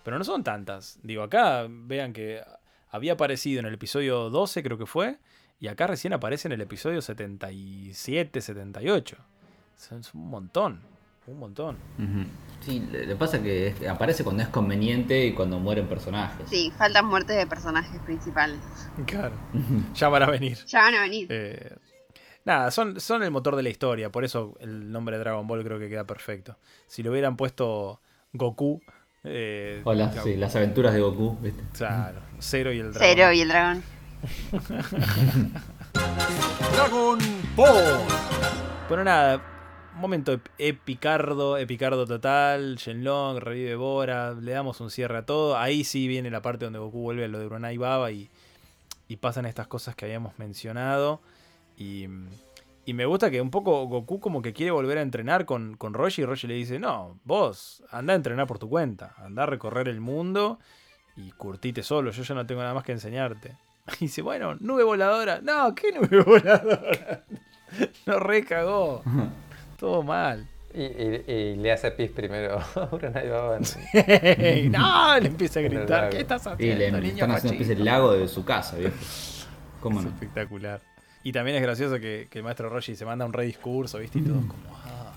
[SPEAKER 2] pero no son tantas. Digo, acá vean que había aparecido en el episodio 12, creo que fue, y acá recién aparece en el episodio 77, 78. Es un montón, un montón.
[SPEAKER 4] Sí, le, le pasa que es- aparece cuando es conveniente y cuando mueren personajes.
[SPEAKER 5] Sí, faltan muertes de personajes principales.
[SPEAKER 2] Claro, ya van a venir.
[SPEAKER 5] Ya van a venir.
[SPEAKER 2] Eh, nada, son, son el motor de la historia, por eso el nombre de Dragon Ball creo que queda perfecto. Si le hubieran puesto Goku, eh,
[SPEAKER 4] Hola,
[SPEAKER 2] claro,
[SPEAKER 4] sí, las aventuras de Goku, ¿viste?
[SPEAKER 2] claro, Cero y el dragón.
[SPEAKER 5] Cero y el dragón. <laughs>
[SPEAKER 1] Dragon Ball.
[SPEAKER 2] Bueno, nada, momento ep- epicardo, epicardo total. Shenlong, revive Bora, le damos un cierre a todo. Ahí sí viene la parte donde Goku vuelve a lo de Uranai Baba y, y pasan estas cosas que habíamos mencionado. Y, y me gusta que un poco Goku como que quiere volver a entrenar con, con Roshi y Roshi le dice, no, vos anda a entrenar por tu cuenta, anda a recorrer el mundo y curtite solo, yo ya no tengo nada más que enseñarte. <laughs> Y dice, bueno, nube voladora. No, ¿qué <laughs> nube voladora? <laughs> No recagó. Todo mal.
[SPEAKER 3] Y, y- y le hace pis primero Baba.
[SPEAKER 2] no, le empieza a gritar. ¿Qué estás
[SPEAKER 4] Y
[SPEAKER 2] haciendo,
[SPEAKER 4] le
[SPEAKER 2] niño
[SPEAKER 4] están haciendo
[SPEAKER 2] cochino?"
[SPEAKER 4] el lago de su casa, ¿viste? ¿Cómo
[SPEAKER 2] Es
[SPEAKER 4] no?
[SPEAKER 2] espectacular. Y también es gracioso que, que el maestro Roshi se manda un re discurso, ¿viste? Y todos como, ah.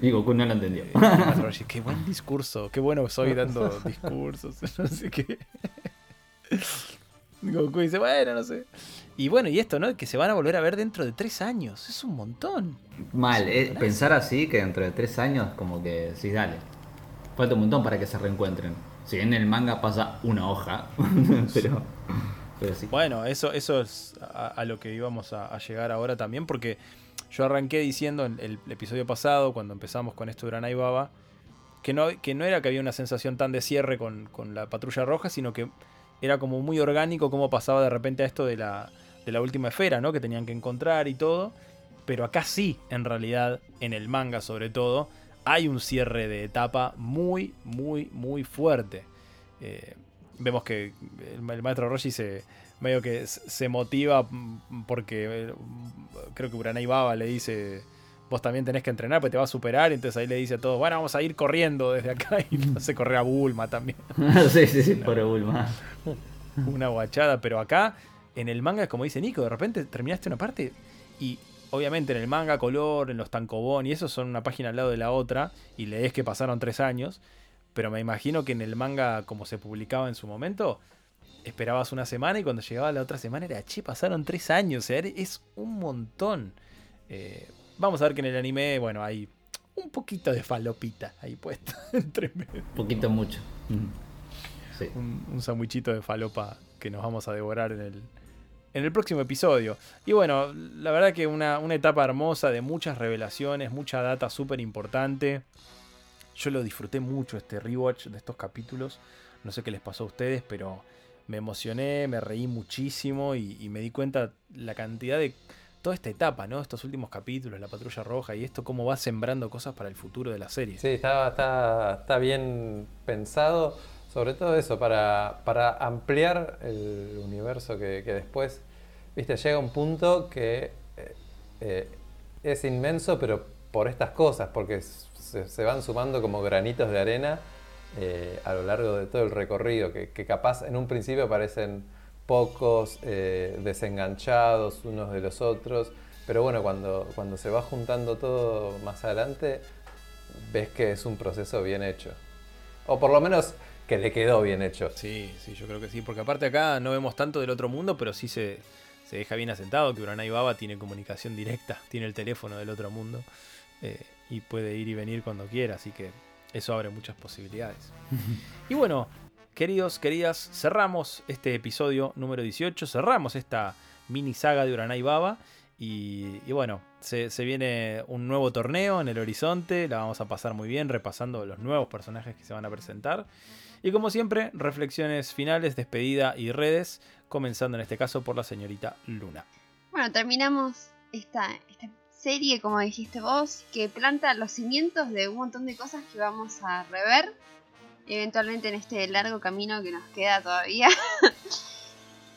[SPEAKER 4] Y Goku no lo entendió.
[SPEAKER 2] Eh, el maestro Roshi, qué buen discurso, qué bueno soy dando <laughs> discursos, <laughs> no sé qué. <laughs> Goku dice, bueno, no sé. Y bueno, y esto, ¿no? Que se van a volver a ver dentro de tres años. Es un montón.
[SPEAKER 4] Mal, eh, pensar así que dentro de tres años como que sí, dale. Falta un montón para que se reencuentren. Si bien en el manga pasa una hoja, pero,
[SPEAKER 2] Bueno, eso, es a, lo que íbamos a, llegar ahora también, porque yo arranqué diciendo en el episodio pasado, cuando empezamos con esto de Uranai Baba, que no, que no era que había una sensación tan de cierre con, con la patrulla roja, sino que era como muy orgánico cómo pasaba de repente a esto de la, de la última esfera, ¿no? Que tenían que encontrar y todo. pero acá sí, en realidad, en el manga sobre todo, hay un cierre de etapa muy, muy, muy fuerte. Eh, vemos que el, maestro Roshi se medio que se motiva porque eh, creo que Uranai Baba le dice vos también tenés que entrenar, pues te va a superar. Y entonces ahí le dice a todos, bueno, vamos a ir corriendo desde acá. <laughs> Y no se corre a Bulma también. <laughs>
[SPEAKER 4] sí, sí, sí, por Bulma. <laughs>
[SPEAKER 2] Una guachada, pero acá en el manga, como dice Nico, de repente terminaste una parte y obviamente en el manga color, en los tankobon y eso son una página al lado de la otra y lees que pasaron tres años, pero me imagino que en el manga como se publicaba en su momento, esperabas una semana y cuando llegaba la otra semana era, che, pasaron tres años, o sea, es un montón. Eh, vamos a ver que en el anime, bueno, hay un poquito de falopita ahí puesto <laughs> entre medio.
[SPEAKER 4] Un poquito mucho.
[SPEAKER 2] Sí. Un, un sandwichito de falopa que nos vamos a devorar en el, en el próximo episodio. Y bueno, la verdad que una, una etapa hermosa de muchas revelaciones, mucha data súper importante. Yo lo disfruté mucho este rewatch de estos capítulos. No sé qué les pasó a ustedes, pero me emocioné, me reí muchísimo y, me di cuenta la cantidad de toda esta etapa, ¿no? Estos últimos capítulos, la patrulla roja y esto, cómo va sembrando cosas para el futuro de la serie.
[SPEAKER 3] Sí, está, está, está bien pensado. Sobre todo eso, para, para ampliar el universo que, después, viste, llega un punto que eh, eh, es inmenso, pero por estas cosas, porque se, van sumando como granitos de arena eh, a lo largo de todo el recorrido, que, capaz en un principio parecen pocos, desenganchados unos de los otros, pero bueno, cuando, cuando se va juntando todo más adelante, ves que es un proceso bien hecho. O por lo menos que le quedó bien hecho.
[SPEAKER 2] Sí, sí, yo creo que sí, porque aparte acá no vemos tanto del otro mundo, pero sí se, deja bien asentado que Uranai Baba tiene comunicación directa, tiene el teléfono del otro mundo eh, y puede ir y venir cuando quiera, así que eso abre muchas posibilidades. <laughs> y bueno, queridos, queridas, cerramos este episodio número 18, cerramos esta mini saga de Uranai Baba. Y, bueno, se, se, viene un nuevo torneo en el horizonte, la vamos a pasar muy bien repasando los nuevos personajes que se van a presentar. Y como siempre, reflexiones finales, despedida y redes, comenzando en este caso por la señorita Luna.
[SPEAKER 5] Bueno, terminamos esta, serie, como dijiste vos, que planta los cimientos de un montón de cosas que vamos a rever eventualmente en este largo camino que nos queda todavía. <laughs>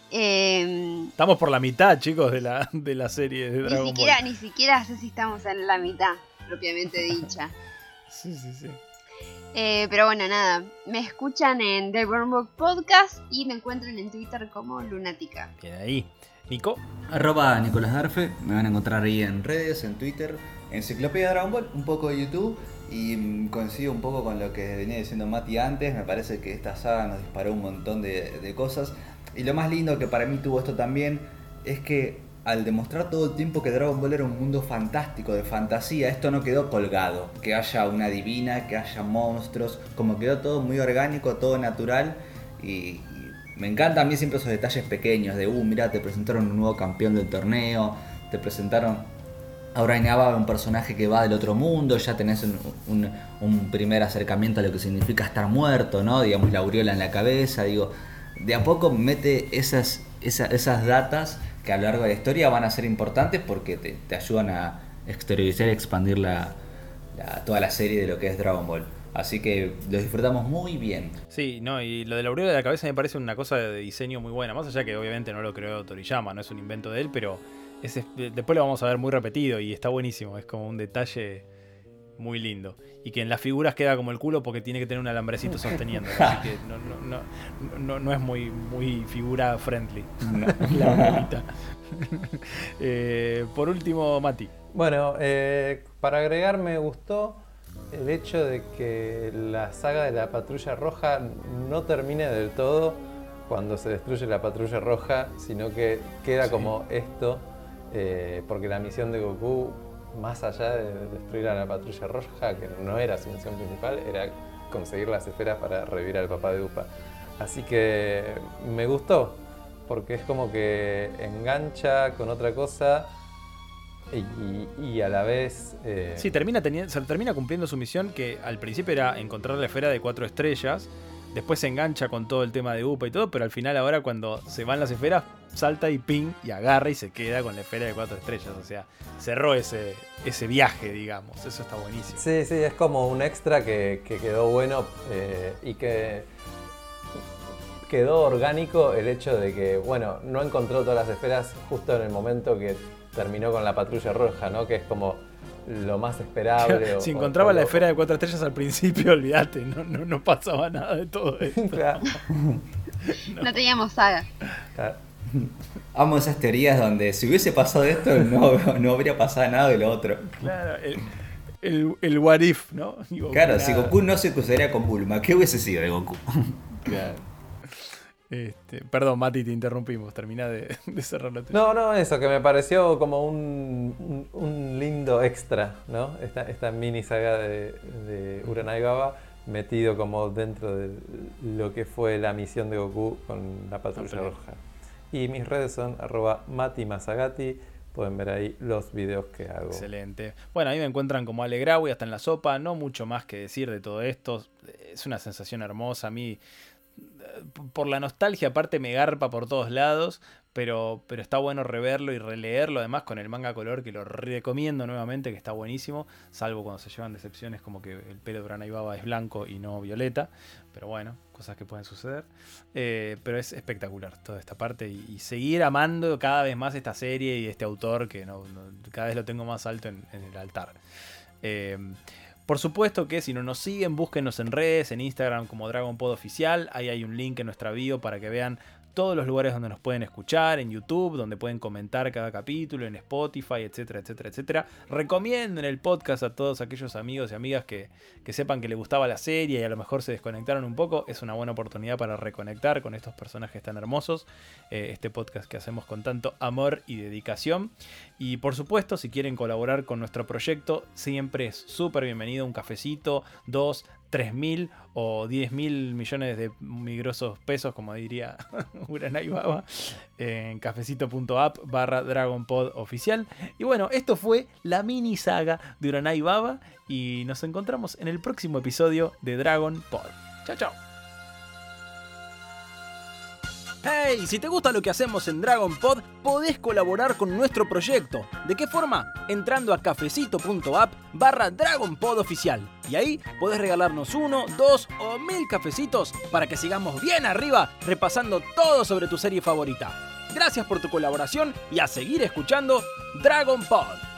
[SPEAKER 2] Em, estamos por la mitad, chicos, de la, de la serie de Dragon
[SPEAKER 5] ni siquiera,
[SPEAKER 2] Ball.
[SPEAKER 5] Ni siquiera sé si estamos en la mitad, propiamente dicha. <laughs>
[SPEAKER 2] sí, sí, sí.
[SPEAKER 5] Eh, pero bueno, nada, me escuchan en The Burn Book Podcast y me encuentran en Twitter como Lunática.
[SPEAKER 2] Bien ahí. Nico.
[SPEAKER 4] Arroba Nicolás Darfe, me van a encontrar ahí en redes, en Twitter, Enciclopedia Dragon Ball, un poco de YouTube y mm, coincido un poco con lo que venía diciendo Mati antes, me parece que esta saga nos disparó un montón de, de cosas y lo más lindo que para mí tuvo esto también es que al demostrar todo el tiempo que Dragon Ball era un mundo fantástico, de fantasía, esto no quedó colgado. Que haya una divina, que haya monstruos, como quedó todo muy orgánico, todo natural. Y, me encantan a mí siempre esos detalles pequeños de, uh, mira, te presentaron un nuevo campeón del torneo, te presentaron ahora Inaba un personaje que va del otro mundo, ya tenés un, primer acercamiento a lo que significa estar muerto, ¿no? Digamos, la aureola en la cabeza, digo, de a poco mete esas, esas, esas datas que a lo largo de la historia van a ser importantes porque te, ayudan a exteriorizar y expandir la, toda la serie de lo que es Dragon Ball. Así que lo disfrutamos muy bien.
[SPEAKER 2] Sí, no, y lo de la aureola de la cabeza me parece una cosa de diseño muy buena. Más allá que obviamente no lo creó Toriyama, no es un invento de él, pero después lo vamos a ver muy repetido y está buenísimo. Es como un detalle muy lindo. Y que en las figuras queda como el culo porque tiene que tener un alambrecito sosteniendo. <laughs> así que no, es muy, muy figura friendly. <laughs> la <laughs> eh, por último, Mati.
[SPEAKER 3] Bueno, eh, para agregar me gustó el hecho de que la saga de la patrulla roja no termine del todo cuando se destruye la patrulla roja, sino que queda como esto, eh, porque la misión de Goku más allá de destruir a la patrulla roja, que no era su misión principal, era conseguir las esferas para revivir al papá de Upa. Así que me gustó, porque es como que engancha con otra cosa y, a la vez...
[SPEAKER 2] Eh... Sí, termina, termina cumpliendo su misión que al principio era encontrar la esfera de cuatro estrellas. después se engancha con todo el tema de UPA y todo, pero al final ahora cuando se van las esferas, salta y ping y agarra y se queda con la esfera de cuatro estrellas. O sea, cerró ese, ese viaje, digamos. Eso está buenísimo.
[SPEAKER 3] Sí, sí, es como un extra que, que quedó bueno eh, y que quedó orgánico el hecho de que, bueno, no encontró todas las esferas justo en el momento que terminó con la patrulla roja, ¿no? Que es como lo más esperable. o-
[SPEAKER 2] si
[SPEAKER 3] o-
[SPEAKER 2] encontraba
[SPEAKER 3] o
[SPEAKER 2] la esfera de cuatro estrellas al principio, <laughs> olvídate, no, no, no pasaba nada de todo <laughs> esto.
[SPEAKER 3] Claro, <laughs>
[SPEAKER 5] No teníamos saga.
[SPEAKER 3] claro.
[SPEAKER 4] Amo esas teorías donde si hubiese pasado esto no, no habría pasado nada de lo otro.
[SPEAKER 2] Claro, el, el, el what if, ¿no?
[SPEAKER 4] Claro, si
[SPEAKER 2] nada.
[SPEAKER 4] Goku no se cruzaría con Bulma, ¿qué hubiese sido de Goku?
[SPEAKER 3] claro.
[SPEAKER 2] Este, perdón, Mati, te interrumpimos. Termina de, <laughs> de cerrar la
[SPEAKER 3] No, no, eso, que me pareció como un, un- un lindo extra, ¿no? Esta, esta mini saga de, de Uranai Baba metido como dentro de lo que fue la misión de Goku con la patrulla roja. Y mis redes son arroba Mati Masagati, pueden ver ahí los videos que hago.
[SPEAKER 2] Excelente. Bueno, ahí me encuentran como Alegrau y hasta en la sopa. No mucho más que decir de todo esto. Es una sensación hermosa. A mí, por la nostalgia, aparte me garpa por todos lados. Pero, pero está bueno reverlo y releerlo. Además, con el manga color, que lo recomiendo nuevamente, que está buenísimo. Salvo cuando se llevan decepciones como que el pelo de Uranai Baba es blanco y no violeta. Pero bueno, cosas que pueden suceder. Eh, pero es espectacular toda esta parte y, seguir amando cada vez más esta serie y este autor que cada vez lo tengo más alto en, en el altar. Eh, por supuesto que si no nos siguen, búsquenos en redes, en Instagram como Dragon Pod Oficial. Ahí hay un link en nuestra bio para que vean todos los lugares donde nos pueden escuchar, en YouTube, donde pueden comentar cada capítulo, en Spotify, etcétera, etcétera, etcétera. Recomienden el podcast a todos aquellos amigos y amigas que, que sepan que les gustaba la serie y a lo mejor se desconectaron un poco. Es una buena oportunidad para reconectar con estos personajes tan hermosos. eh, este podcast que hacemos con tanto amor y dedicación. Y por supuesto, si quieren colaborar con nuestro proyecto, siempre es súper bienvenido un cafecito, dos, tres mil o diez mil millones de migrosos pesos, como diría <laughs> Uranai Baba, en cafecito.app barra oficial. Y bueno, esto fue la mini saga de Uranai Baba y nos encontramos en el próximo episodio de Dragon Pod. Chao, chao. Hey, si te gusta lo que hacemos en Dragon Pod, podés colaborar con nuestro proyecto. ¿De qué forma? Entrando a cafecito.app barra Dragon Pod oficial. Y ahí podés regalarnos uno, dos o mil cafecitos para que sigamos bien arriba repasando todo sobre tu serie favorita. Gracias por tu colaboración y a seguir escuchando Dragon Pod.